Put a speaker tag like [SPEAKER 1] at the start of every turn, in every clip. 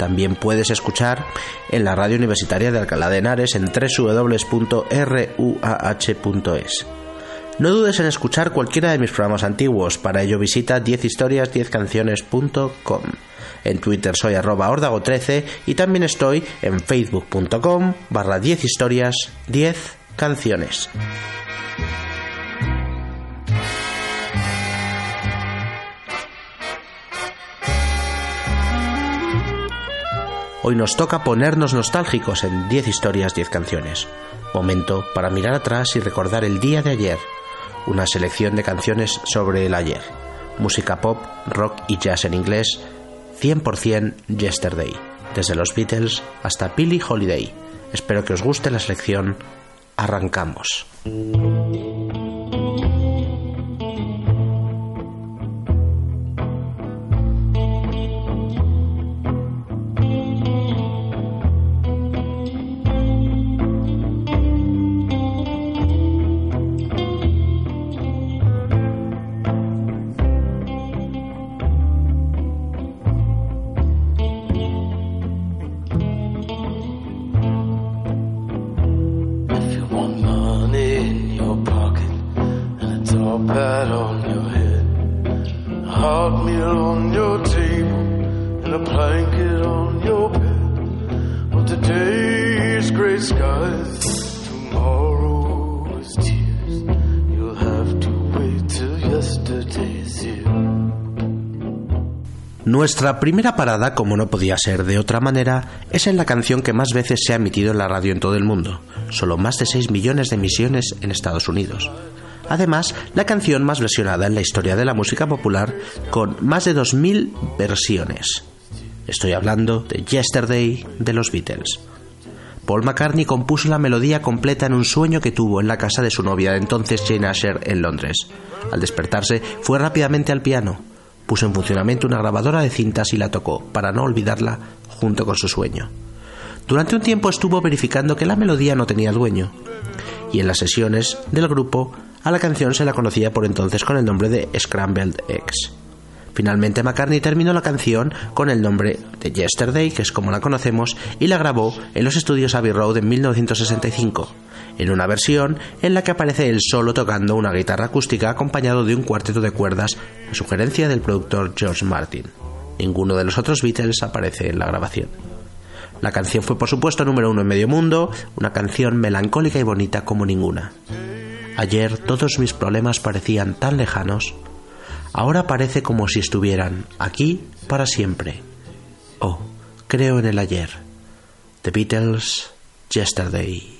[SPEAKER 1] También puedes escuchar en la radio universitaria de Alcalá de Henares en www.ruah.es. No dudes en escuchar cualquiera de mis programas antiguos, para ello visita 10historias10canciones.com. En Twitter soy arroba ordago13 y también estoy en facebook.com barra 10 historias 10 canciones. Hoy nos toca ponernos nostálgicos en 10 historias, 10 canciones. Momento para mirar atrás y recordar el día de ayer. Una selección de canciones sobre el ayer. Música pop, rock y jazz en inglés. 100% Yesterday. Desde los Beatles hasta Billie Holiday. Espero que os guste la selección arrancamos. Nuestra primera parada, como no podía ser de otra manera, es en la canción que más veces se ha emitido en la radio en todo el mundo, solo más de 6 millones de emisiones en Estados Unidos. Además, la canción más versionada en la historia de la música popular, con más de 2.000 versiones. Estoy hablando de Yesterday de los Beatles. Paul McCartney compuso la melodía completa en un sueño que tuvo en la casa de su novia de entonces Jane Asher en Londres. Al despertarse, fue rápidamente al piano, puso en funcionamiento una grabadora de cintas y la tocó, para no olvidarla, junto con su sueño. Durante un tiempo estuvo verificando que la melodía no tenía dueño, y en las sesiones del grupo a la canción se la conocía por entonces con el nombre de Scrambled Eggs. Finalmente McCartney terminó la canción con el nombre de Yesterday, que es como la conocemos, y la grabó en los estudios Abbey Road en 1965 en una versión en la que aparece él solo tocando una guitarra acústica acompañado de un cuarteto de cuerdas a sugerencia del productor George Martin. Ninguno de los otros Beatles aparece en la grabación. La canción fue por supuesto número uno en medio mundo, una canción melancólica y bonita como ninguna. Ayer todos mis problemas parecían tan lejanos, ahora parece como si estuvieran aquí para siempre. Oh, creo en el ayer. The Beatles, Yesterday.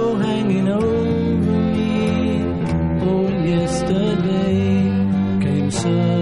[SPEAKER 1] 是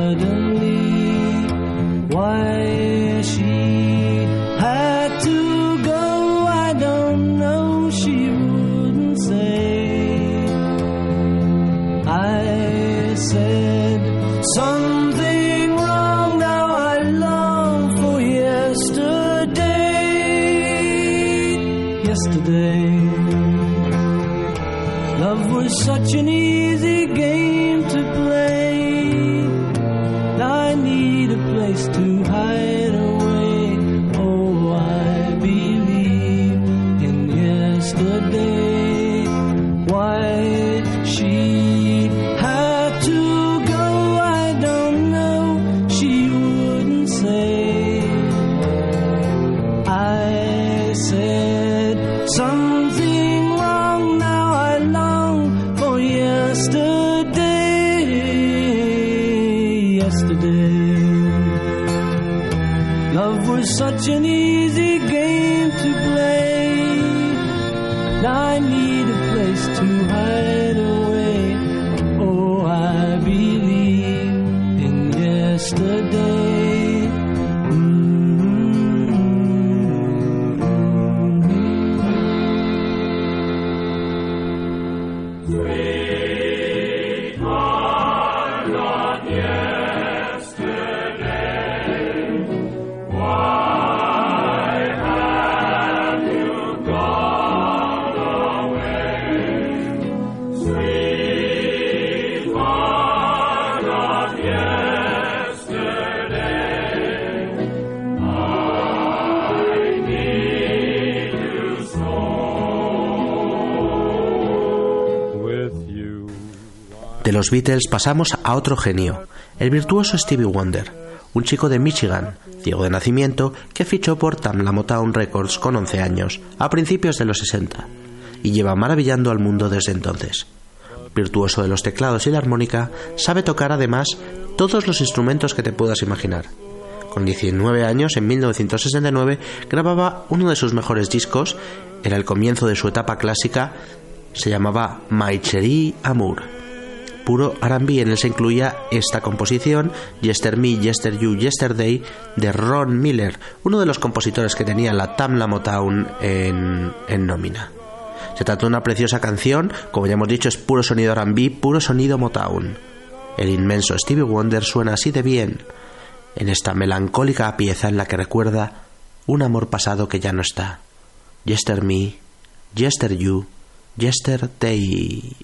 [SPEAKER 1] los Beatles pasamos a otro genio, el virtuoso Stevie Wonder, un chico de Michigan, ciego de nacimiento, que fichó por Tamla Motown Records con 11 años, a principios de los 60, y lleva maravillando al mundo desde entonces. Virtuoso de los teclados y la armónica, sabe tocar además todos los instrumentos que te puedas imaginar. Con 19 años, en 1969, grababa uno de sus mejores discos, era el comienzo de su etapa clásica, se llamaba My Cherie Amour puro R&B. En él se incluía esta composición, Yester Me, Yester You, Yesterday, de Ron Miller, uno de los compositores que tenía la Tamla Motown en, en nómina. Se trata de una preciosa canción, como ya hemos dicho, es puro sonido R&B, puro sonido Motown. El inmenso Stevie Wonder suena así de bien, en esta melancólica pieza en la que recuerda un amor pasado que ya no está. Yester Me, Yester You, Yesterday.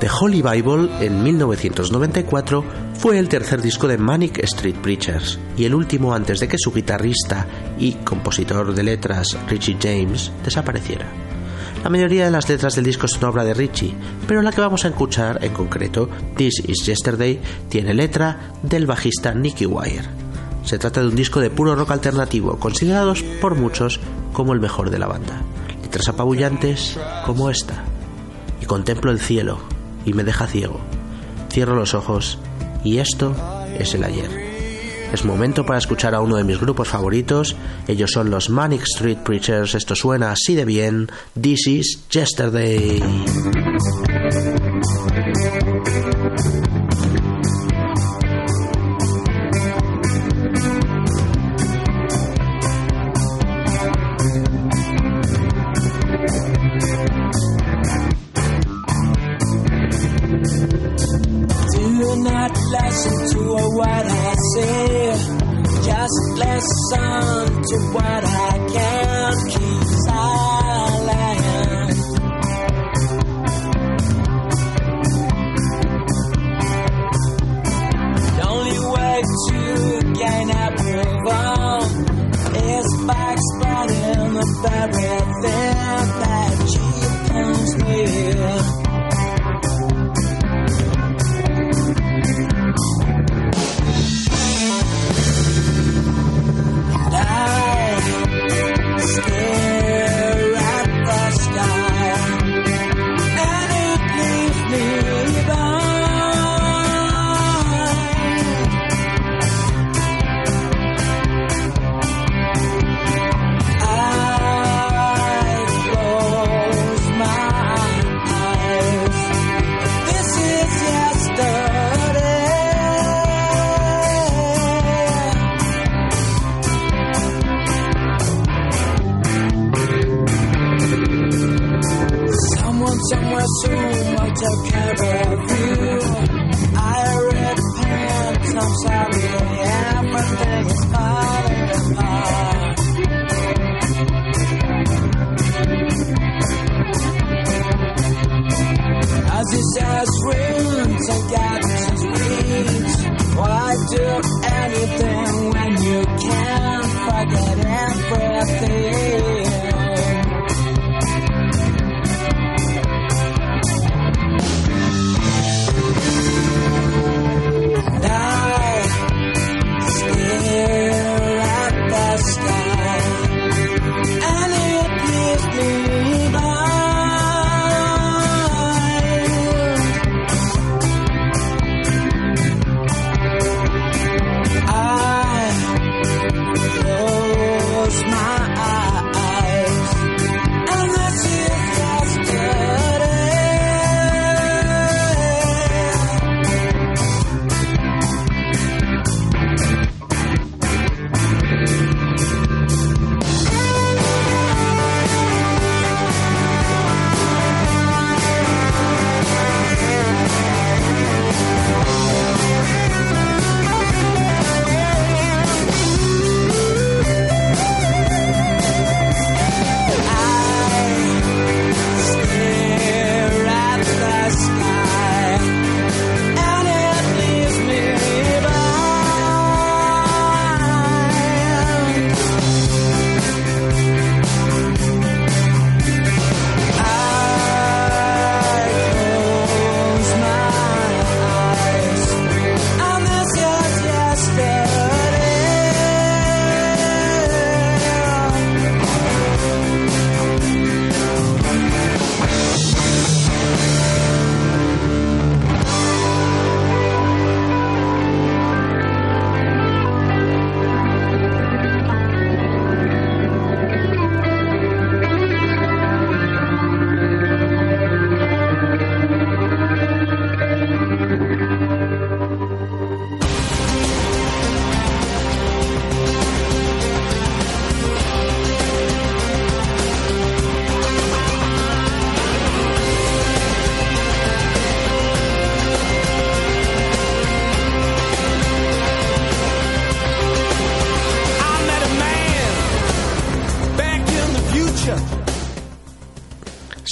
[SPEAKER 2] The
[SPEAKER 3] Holy Bible en 1994 fue el tercer disco de Manic Street Preachers y el último antes de que su guitarrista y compositor de letras Richie James desapareciera. La mayoría de las letras del disco son obra de Richie, pero la que vamos a escuchar en concreto, This Is Yesterday, tiene letra del bajista Nicky Wire. Se trata de un disco de puro rock alternativo, considerados por muchos como el mejor de la banda. Letras apabullantes como esta. Y contemplo el cielo y me deja ciego. Cierro los ojos y esto es el ayer. Es momento para escuchar a uno de mis grupos favoritos. Ellos son los Manic Street Preachers. Esto suena así de bien. This is Yesterday.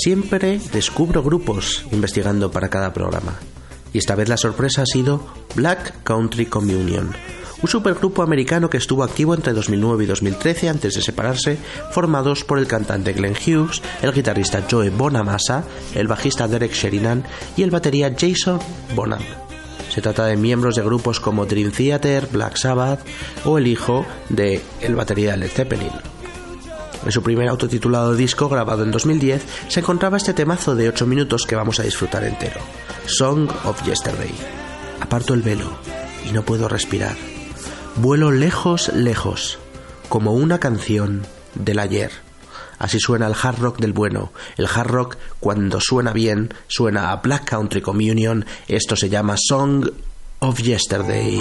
[SPEAKER 1] Siempre descubro grupos investigando para cada programa. Y esta vez la sorpresa ha sido Black Country Communion, un supergrupo americano que estuvo activo entre 2009 y 2013 antes de separarse, formados por el cantante Glenn Hughes, el guitarrista Joe Bonamassa, el bajista Derek Sheridan y el batería Jason Bonham. Se trata de miembros de grupos como Dream Theater, Black Sabbath o el hijo de el batería Led Zeppelin. En su primer autotitulado disco, grabado en 2010, se encontraba este temazo de 8 minutos que vamos a disfrutar entero, Song of Yesterday. Aparto el velo y no puedo respirar. Vuelo lejos, lejos, como una canción del ayer. Así suena el hard rock del bueno. El hard rock, cuando suena bien, suena a Black Country Communion. Esto se llama Song of Yesterday.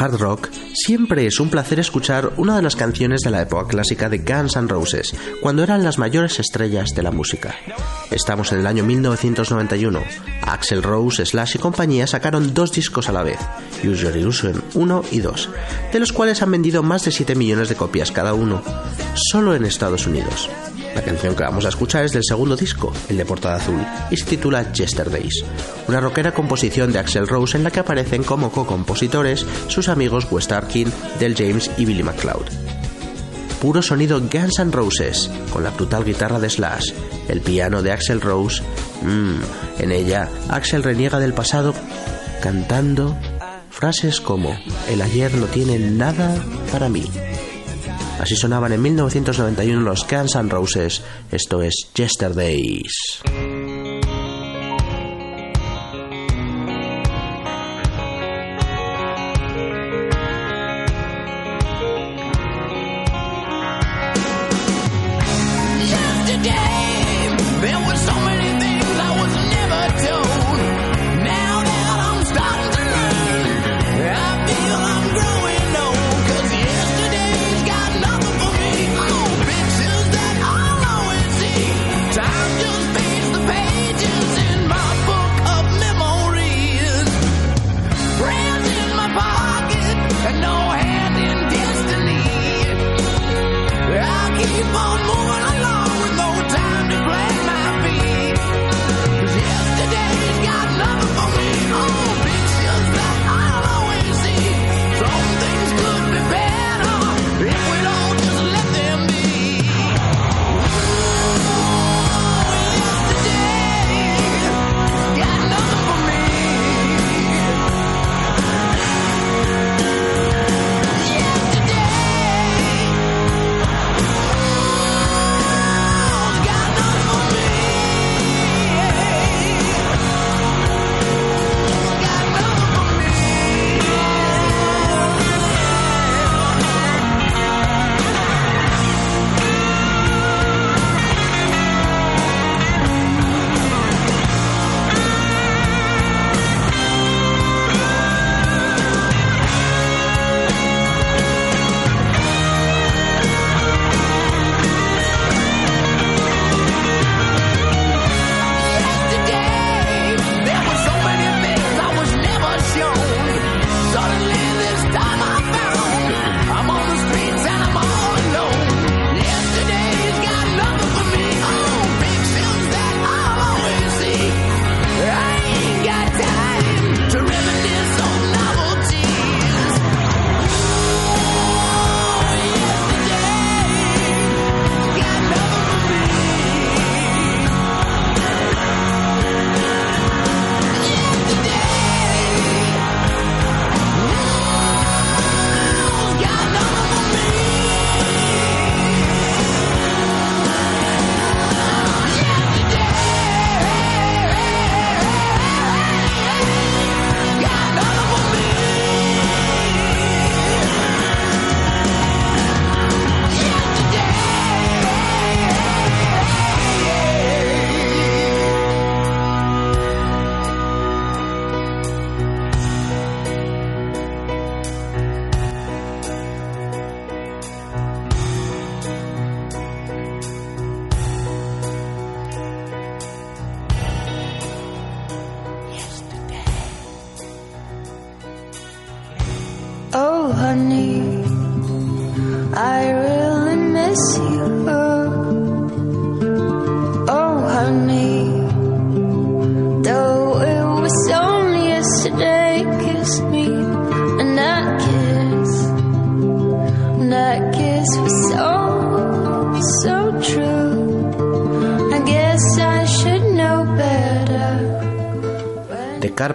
[SPEAKER 4] Hard rock, siempre es un placer escuchar una de las canciones de la época clásica de Guns N' Roses, cuando eran las mayores estrellas de la música. Estamos en el año 1991. Axel Rose, Slash y compañía sacaron dos discos a la vez, Use Your Illusion 1 y 2, de los cuales han vendido más de 7 millones de copias cada uno, solo en Estados Unidos. La canción que vamos a escuchar es del segundo disco, el de portada azul, y se titula Yesterdays, una rockera composición de Axel Rose en la que aparecen como co-compositores sus amigos Wes Arkin, Del James y Billy McCloud. Puro sonido Guns N' Roses, con la brutal guitarra de Slash, el piano de Axel Rose. Mmm, en ella, Axel reniega del pasado cantando frases como: El ayer no tiene nada para mí. Así sonaban en 1991 los Guns N' Roses. Esto es Yesterdays.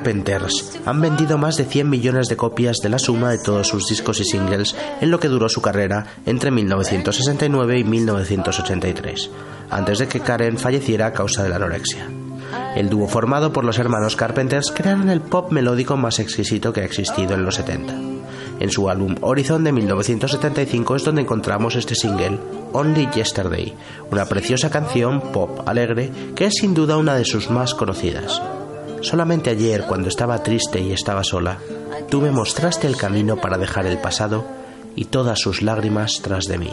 [SPEAKER 1] Carpenters han vendido más de 100 millones de copias de la suma de todos sus discos y singles en lo que duró su carrera entre 1969 y 1983, antes de que Karen falleciera a causa de la anorexia. El dúo formado por los hermanos Carpenters crearon el pop melódico más exquisito que ha existido en los 70. En su álbum Horizon de 1975 es donde encontramos este single, Only Yesterday, una preciosa canción pop alegre que es sin duda una de sus más conocidas. Solamente ayer, cuando estaba triste y estaba sola, tú me mostraste el camino para dejar el pasado y todas sus lágrimas tras de mí.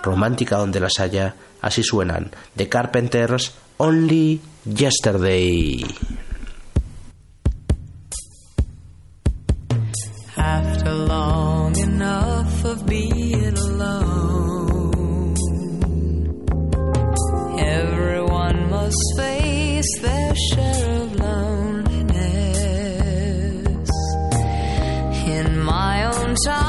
[SPEAKER 1] Romántica donde las haya, así suenan. The Carpenters, Only Yesterday.
[SPEAKER 3] Everyone must face their. time.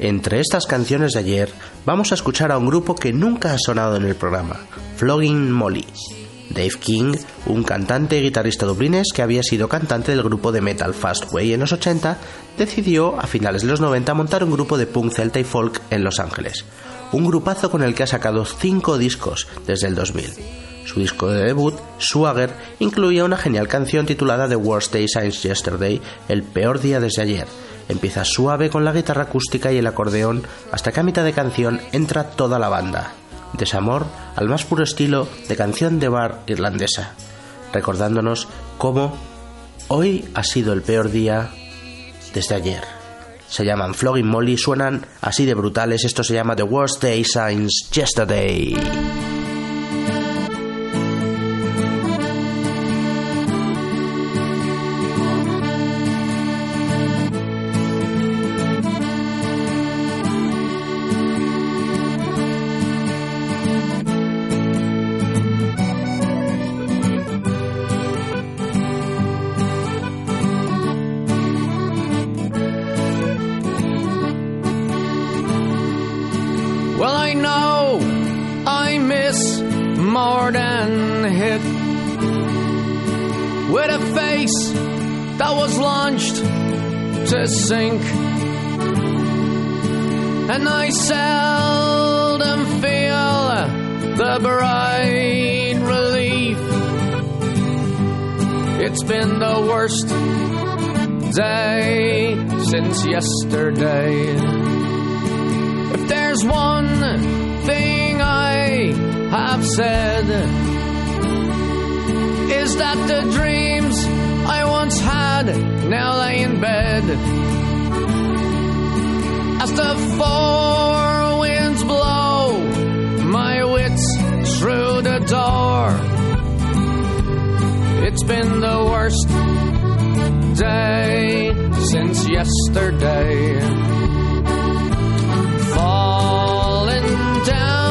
[SPEAKER 1] Entre estas canciones de ayer, vamos a escuchar a un grupo que nunca ha sonado en el programa, Flogging Molly. Dave King, un cantante y guitarrista dublines que había sido cantante del grupo de metal Fastway en los 80, decidió a finales de los 90 montar un grupo de punk celta y folk en Los Ángeles. Un grupazo con el que ha sacado 5 discos desde el 2000. Su disco de debut, Swagger, incluía una genial canción titulada The Worst Day Since Yesterday, el peor día desde ayer, Empieza suave con la guitarra acústica y el acordeón hasta que a mitad de canción entra toda la banda. Desamor al más puro estilo de canción de bar irlandesa, recordándonos cómo hoy ha sido el peor día desde ayer. Se llaman Flogging Molly, suenan así de brutales, esto se llama The Worst Day Since Yesterday.
[SPEAKER 5] With a face that was launched to sink, and I seldom feel the bright relief. It's been the worst day since yesterday. If there's one thing I have said, is that the dreams I once had now lay in bed. As the four winds blow my wits through the door, it's been the worst day since yesterday falling down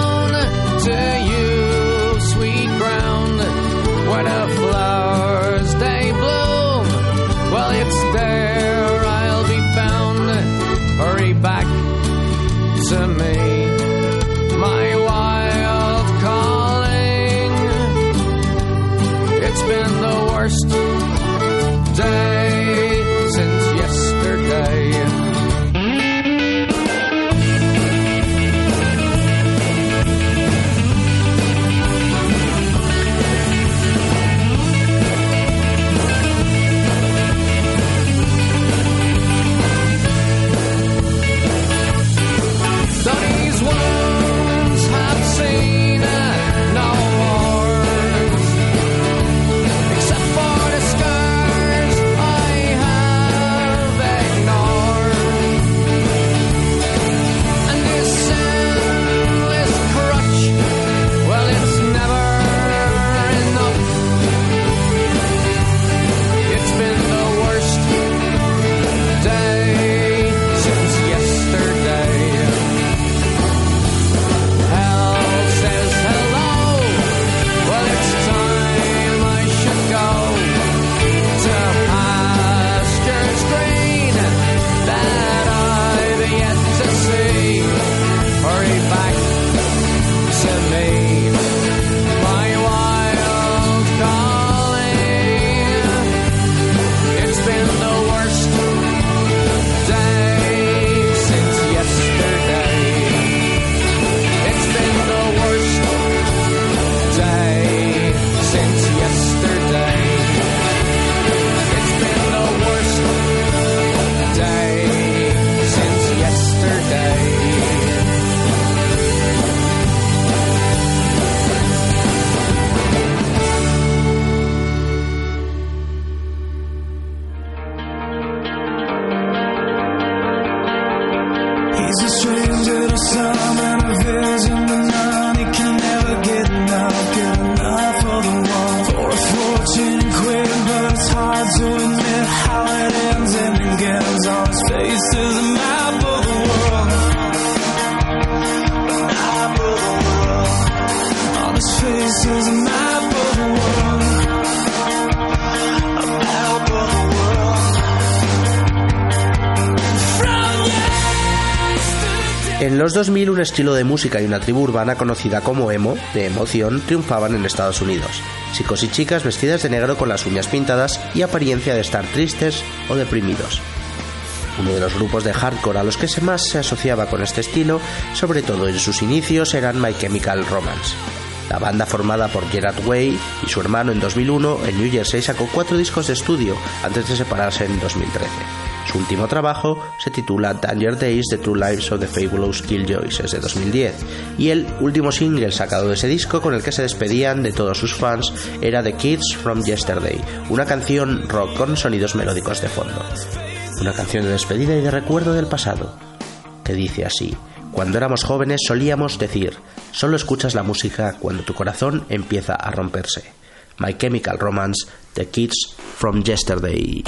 [SPEAKER 1] En los 2000 un estilo de música y una tribu urbana conocida como emo, de emoción, triunfaban en Estados Unidos. Chicos y chicas vestidas de negro con las uñas pintadas y apariencia de estar tristes o deprimidos. Uno de los grupos de hardcore a los que más se asociaba con este estilo, sobre todo en sus inicios, eran My Chemical Romance. La banda formada por Gerard Way y su hermano en 2001 en New Jersey sacó cuatro discos de estudio antes de separarse en 2013. Su último trabajo se titula Danger Days The True Lives of the Fabulous Killjoys, es de 2010, y el último single sacado de ese disco con el que se despedían de todos sus fans era The Kids from Yesterday, una canción rock con sonidos melódicos de fondo. Una canción de despedida y de recuerdo del pasado, que dice así, cuando éramos jóvenes solíamos decir, solo escuchas la música cuando tu corazón empieza a romperse. My Chemical Romance, The Kids from Yesterday.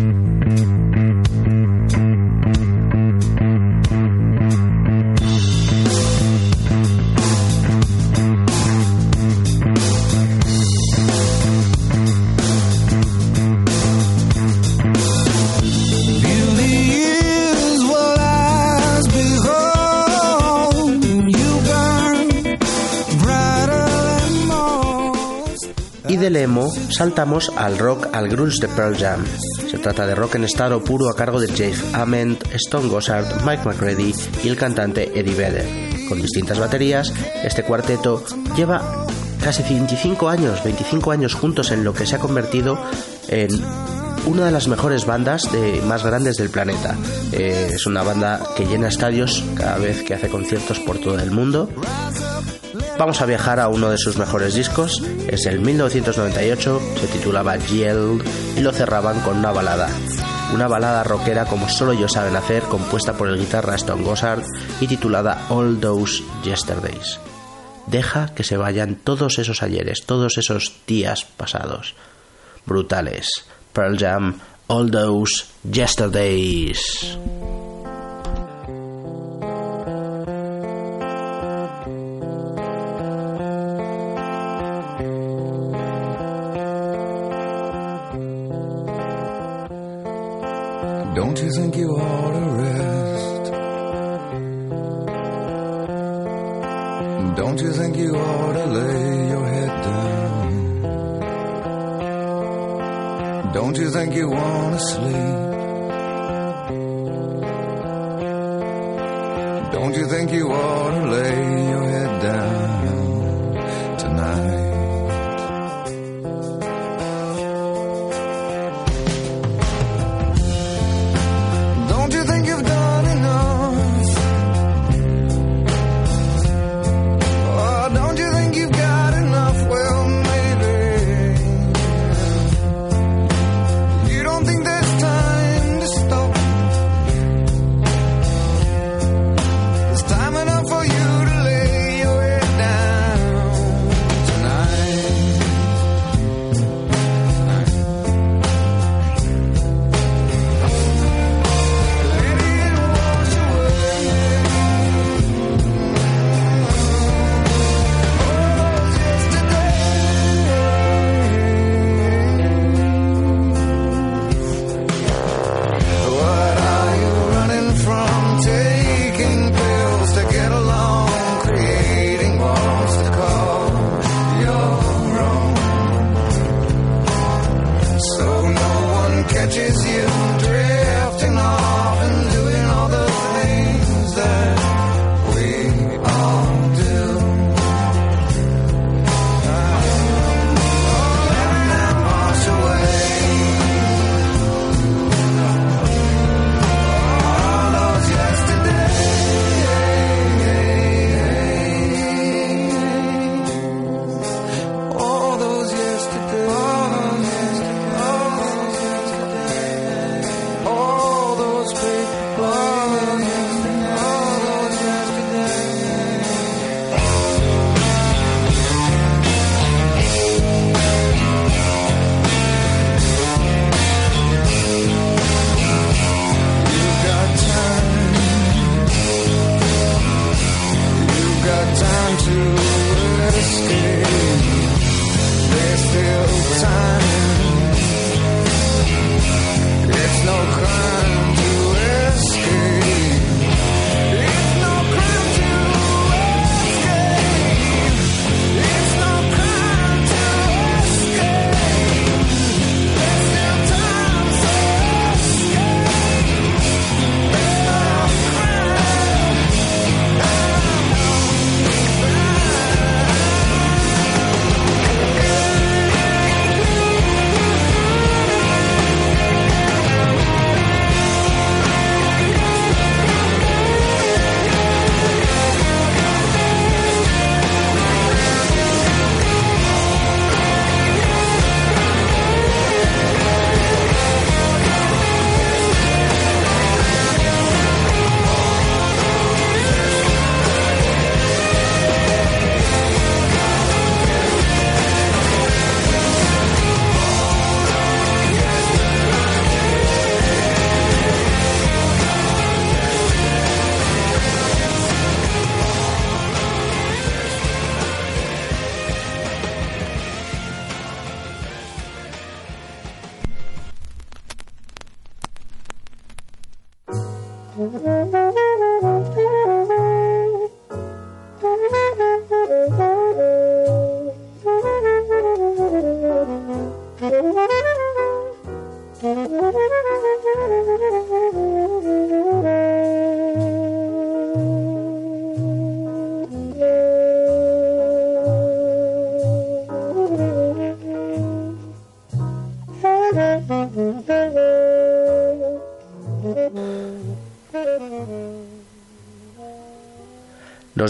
[SPEAKER 1] Mm-hmm. Saltamos al rock al grunge de Pearl Jam. Se trata de rock en estado puro a cargo de Jeff Ament, Stone Gossard, Mike McCready y el cantante Eddie Vedder. Con distintas baterías, este cuarteto lleva casi 25 años, 25 años juntos en lo que se ha convertido en una de las mejores bandas de, más grandes del planeta. Eh, es una banda que llena estadios cada vez que hace conciertos por todo el mundo. Vamos a viajar a uno de sus mejores discos, es el 1998, se titulaba Yield y lo cerraban con una balada. Una balada rockera como solo ellos saben hacer, compuesta por el guitarra Stone Gossard y titulada All Those Yesterdays. Deja que se vayan todos esos ayeres, todos esos días pasados. Brutales. Pearl Jam, All Those Yesterdays.
[SPEAKER 6] Don't you think you ought to rest? Don't you think you ought to lay your head down? Don't you think you want to sleep? Don't you think you ought to lay your head down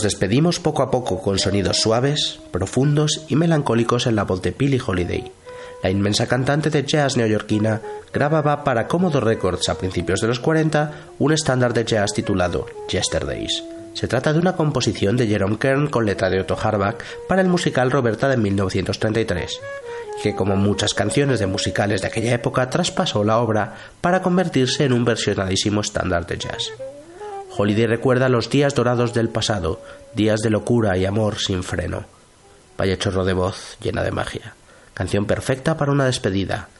[SPEAKER 7] Nos despedimos poco a poco con sonidos suaves, profundos y melancólicos en la voz de Billie Holiday. La inmensa cantante de jazz neoyorquina grababa para Commodore Records a principios de los 40 un estándar de jazz titulado Yesterdays. Se trata de una composición de Jerome Kern con letra de Otto Harbach para el musical Roberta de 1933, que como muchas canciones de musicales de aquella época traspasó la obra para convertirse en un versionadísimo estándar de jazz. Holiday recuerda los días dorados del pasado, días de locura y amor sin freno. Vaya chorro de voz llena de magia. Canción perfecta para una despedida.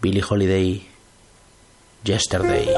[SPEAKER 7] Billie Holiday, Yesterdays.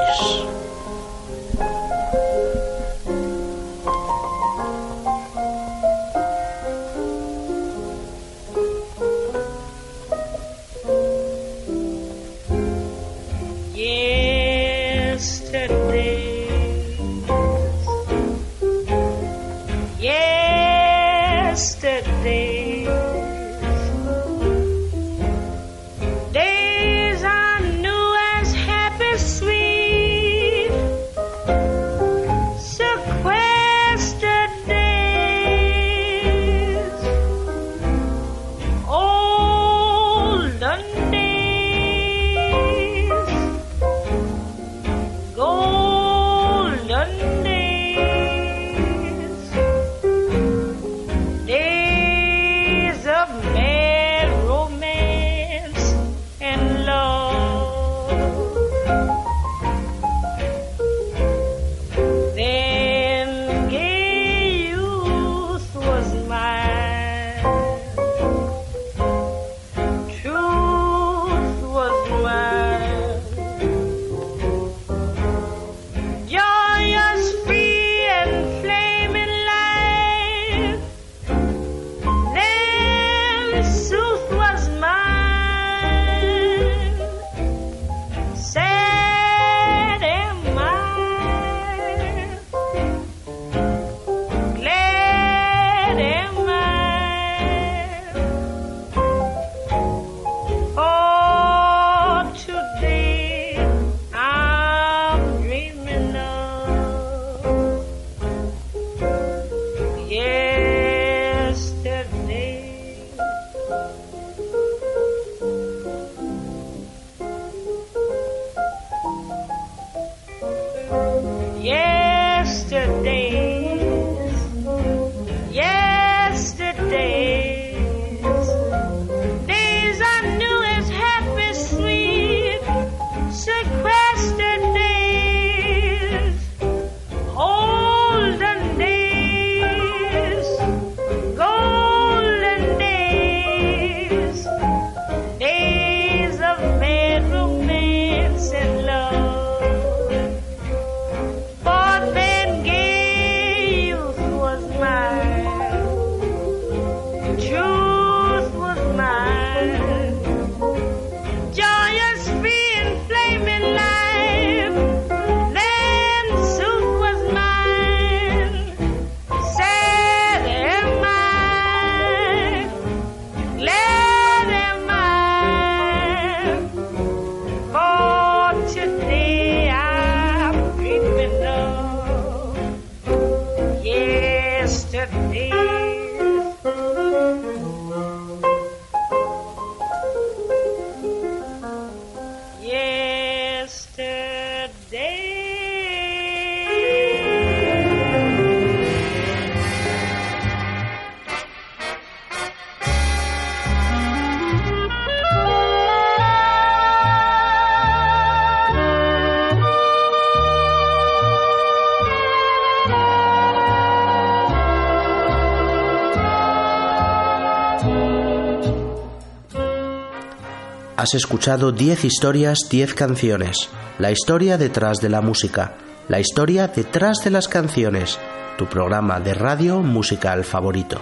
[SPEAKER 7] Has escuchado 10 historias, 10 canciones. La historia detrás de la música.
[SPEAKER 1] la historia detrás de las canciones, tu programa de radio musical favorito.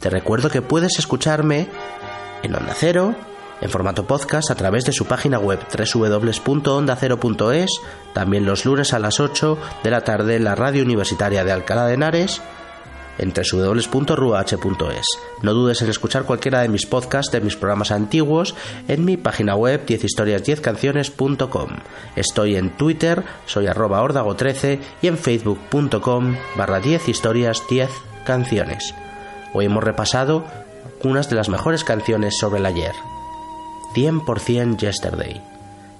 [SPEAKER 1] Te recuerdo que puedes escucharme en Onda Cero, en formato podcast a través de su página web www.ondacero.es, también los lunes a las 8 de la tarde en la radio universitaria de Alcalá de Henares, en www.ruah.es. No dudes en escuchar cualquiera de mis podcasts de mis programas antiguos en mi página web 10historias10canciones.com. Estoy en Twitter, soy arroba ordago13 y en facebook.com barra 10 historias 10 canciones. Hoy hemos repasado unas de las mejores canciones sobre el ayer. 100% Yesterday.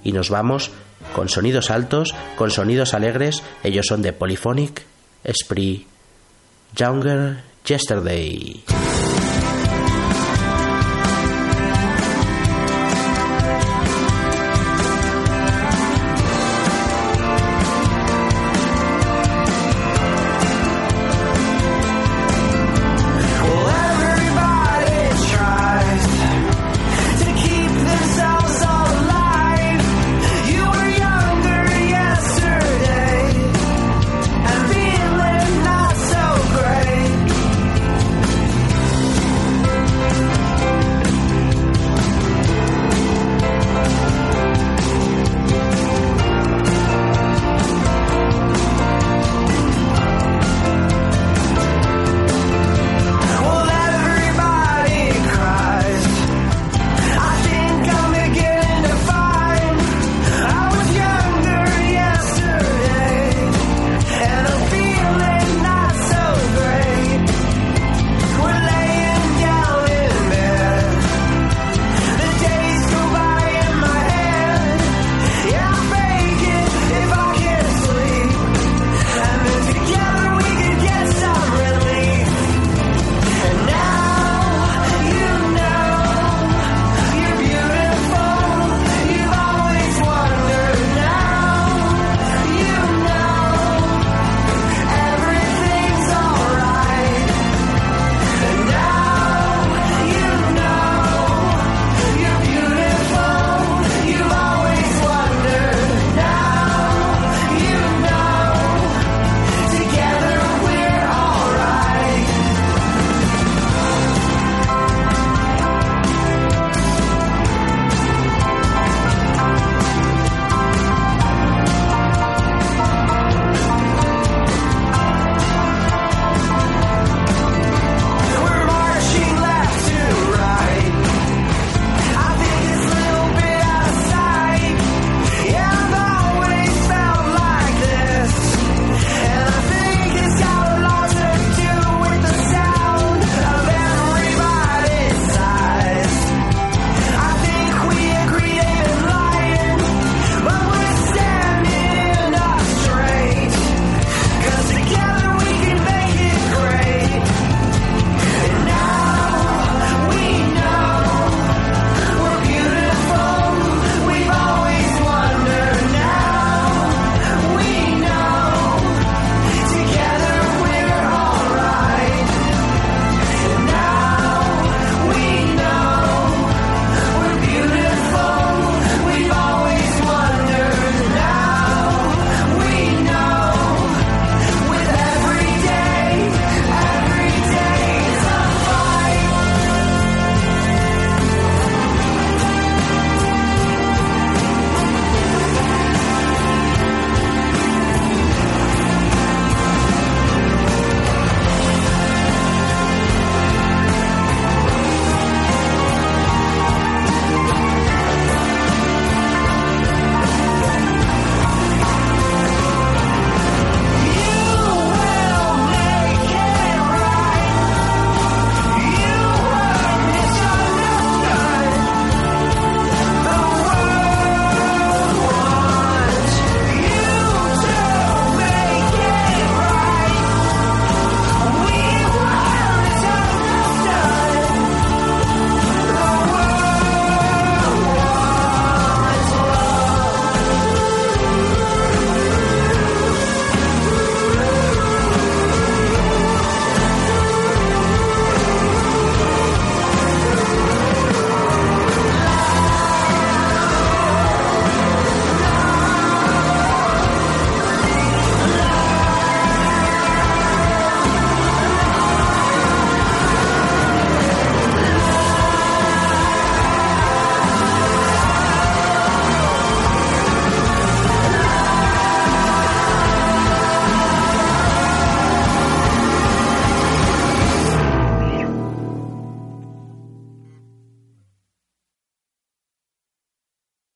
[SPEAKER 1] Y nos vamos con sonidos altos, con sonidos alegres, ellos son de Polyphonic, Esprit, Younger Yesterday.